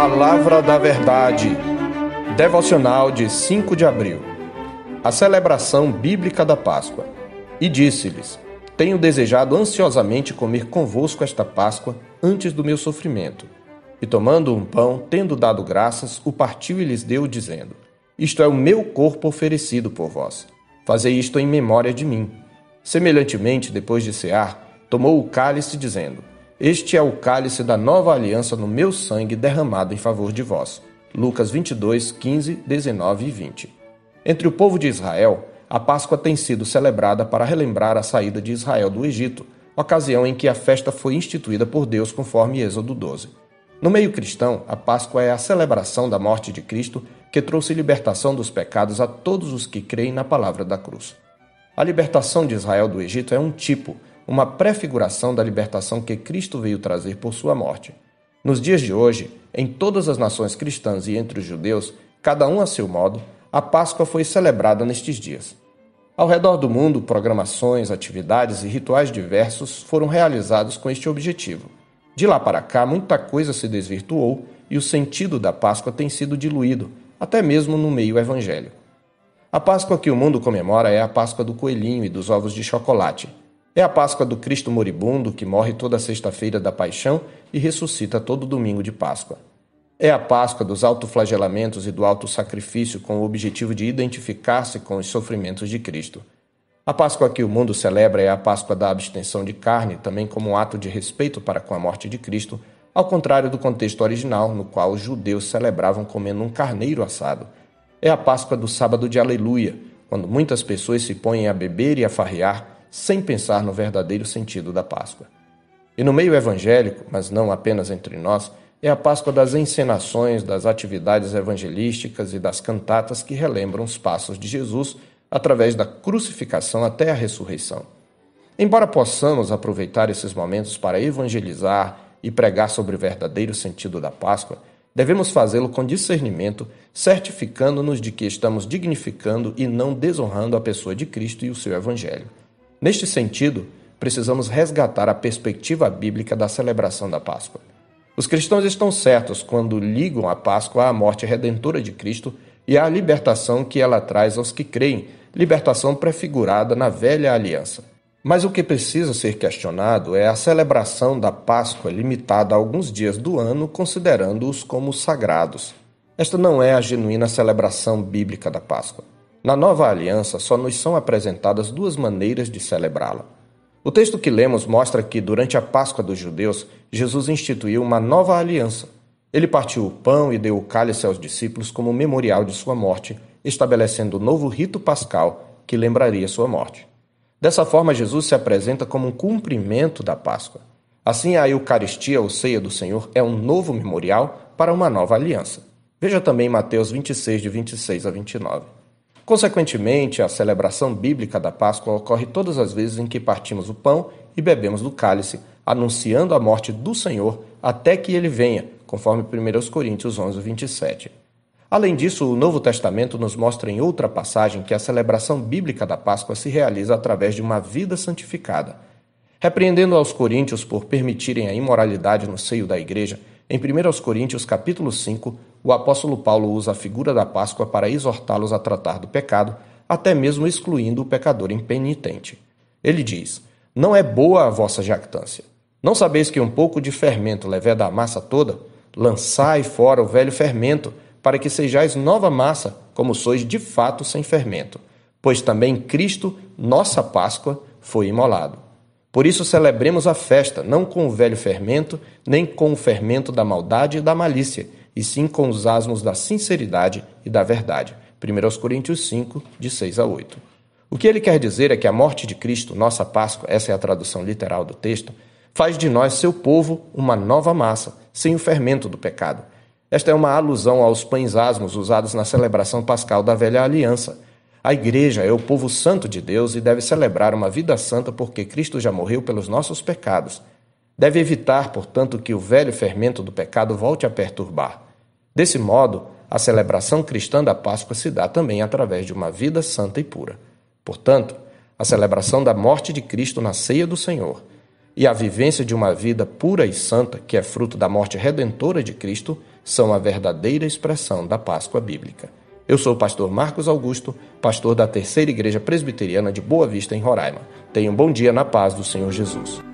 Palavra da Verdade. Devocional de 5 de abril. A celebração bíblica da Páscoa. E disse-lhes: Tenho desejado ansiosamente comer convosco esta Páscoa antes do meu sofrimento. E tomando um pão, tendo dado graças, o partiu e lhes deu, dizendo: Isto é o meu corpo oferecido por vós. Fazei isto em memória de mim. Semelhantemente, depois de cear, tomou o cálice, dizendo: Este é o cálice da nova aliança no meu sangue derramado em favor de vós. Lucas 22, 15, 19 e 20. Entre o povo de Israel, a Páscoa tem sido celebrada para relembrar a saída de Israel do Egito, ocasião em que a festa foi instituída por Deus conforme Êxodo 12. No meio cristão, a Páscoa é a celebração da morte de Cristo que trouxe libertação dos pecados a todos os que creem na palavra da cruz. A libertação de Israel do Egito é um tipo, uma prefiguração da libertação que Cristo veio trazer por sua morte. Nos dias de hoje, em todas as nações cristãs e entre os judeus, cada um a seu modo, a Páscoa foi celebrada nestes dias. Ao redor do mundo, programações, atividades e rituais diversos foram realizados com este objetivo. De lá para cá, muita coisa se desvirtuou e o sentido da Páscoa tem sido diluído, até mesmo no meio evangélico. A Páscoa que o mundo comemora é a Páscoa do coelhinho e dos ovos de chocolate. É a Páscoa do Cristo moribundo que morre toda sexta-feira da paixão e ressuscita todo domingo de Páscoa. É a Páscoa dos autoflagelamentos e do alto sacrifício com o objetivo de identificar-se com os sofrimentos de Cristo. A Páscoa que o mundo celebra é a Páscoa da abstenção de carne, também como um ato de respeito para com a morte de Cristo, ao contrário do contexto original, no qual os judeus celebravam comendo um carneiro assado. É a Páscoa do sábado de Aleluia, quando muitas pessoas se põem a beber e a farrear sem pensar no verdadeiro sentido da Páscoa. E no meio evangélico, mas não apenas entre nós, é a Páscoa das encenações, das atividades evangelísticas e das cantatas que relembram os passos de Jesus através da crucificação até a ressurreição. Embora possamos aproveitar esses momentos para evangelizar e pregar sobre o verdadeiro sentido da Páscoa, devemos fazê-lo com discernimento, certificando-nos de que estamos dignificando e não desonrando a pessoa de Cristo e o seu Evangelho. Neste sentido, precisamos resgatar a perspectiva bíblica da celebração da Páscoa. Os cristãos estão certos quando ligam a Páscoa à morte redentora de Cristo e à libertação que ela traz aos que creem, libertação prefigurada na velha aliança. Mas o que precisa ser questionado é a celebração da Páscoa limitada a alguns dias do ano, considerando-os como sagrados. Esta não é a genuína celebração bíblica da Páscoa. Na nova aliança, só nos são apresentadas duas maneiras de celebrá-la. O texto que lemos mostra que, durante a Páscoa dos judeus, Jesus instituiu uma nova aliança. Ele partiu o pão e deu o cálice aos discípulos como memorial de sua morte, estabelecendo o novo rito pascal que lembraria sua morte. Dessa forma, Jesus se apresenta como um cumprimento da Páscoa. Assim, a Eucaristia, ou ceia do Senhor, é um novo memorial para uma nova aliança. Veja também Mateus 26, de 26 a 29. Consequentemente, a celebração bíblica da Páscoa ocorre todas as vezes em que partimos o pão e bebemos do cálice, anunciando a morte do Senhor até que ele venha, conforme 1 Coríntios 11, 27. Além disso, o Novo Testamento nos mostra em outra passagem que a celebração bíblica da Páscoa se realiza através de uma vida santificada. Repreendendo aos coríntios por permitirem a imoralidade no seio da igreja, em 1 Coríntios capítulo 5, o apóstolo Paulo usa a figura da Páscoa para exortá-los a tratar do pecado, até mesmo excluindo o pecador impenitente. Ele diz: Não é boa a vossa jactância. Não sabeis que um pouco de fermento leveda a massa toda? Lançai fora o velho fermento, para que sejais nova massa, como sois de fato sem fermento. Pois também Cristo, nossa Páscoa, foi imolado. Por isso celebremos a festa, não com o velho fermento, nem com o fermento da maldade e da malícia, e sim com os asmos da sinceridade e da verdade. 1 Coríntios 5, de 6 a 8. O que ele quer dizer é que a morte de Cristo, nossa Páscoa, essa é a tradução literal do texto, faz de nós, seu povo, uma nova massa, sem o fermento do pecado esta é uma alusão aos pães asmos usados na celebração pascal da velha aliança. A igreja é o povo santo de Deus e deve celebrar uma vida santa porque Cristo já morreu pelos nossos pecados. Deve evitar, portanto, que o velho fermento do pecado volte a perturbar. Desse modo, a celebração cristã da Páscoa se dá também através de uma vida santa e pura. Portanto, a celebração da morte de Cristo na ceia do Senhor e a vivência de uma vida pura e santa, que é fruto da morte redentora de Cristo, são a verdadeira expressão da Páscoa bíblica. Eu sou o pastor Marcos Augusto, pastor da Terceira Igreja Presbiteriana de Boa Vista, em Roraima. Tenha um bom dia na paz do Senhor Jesus.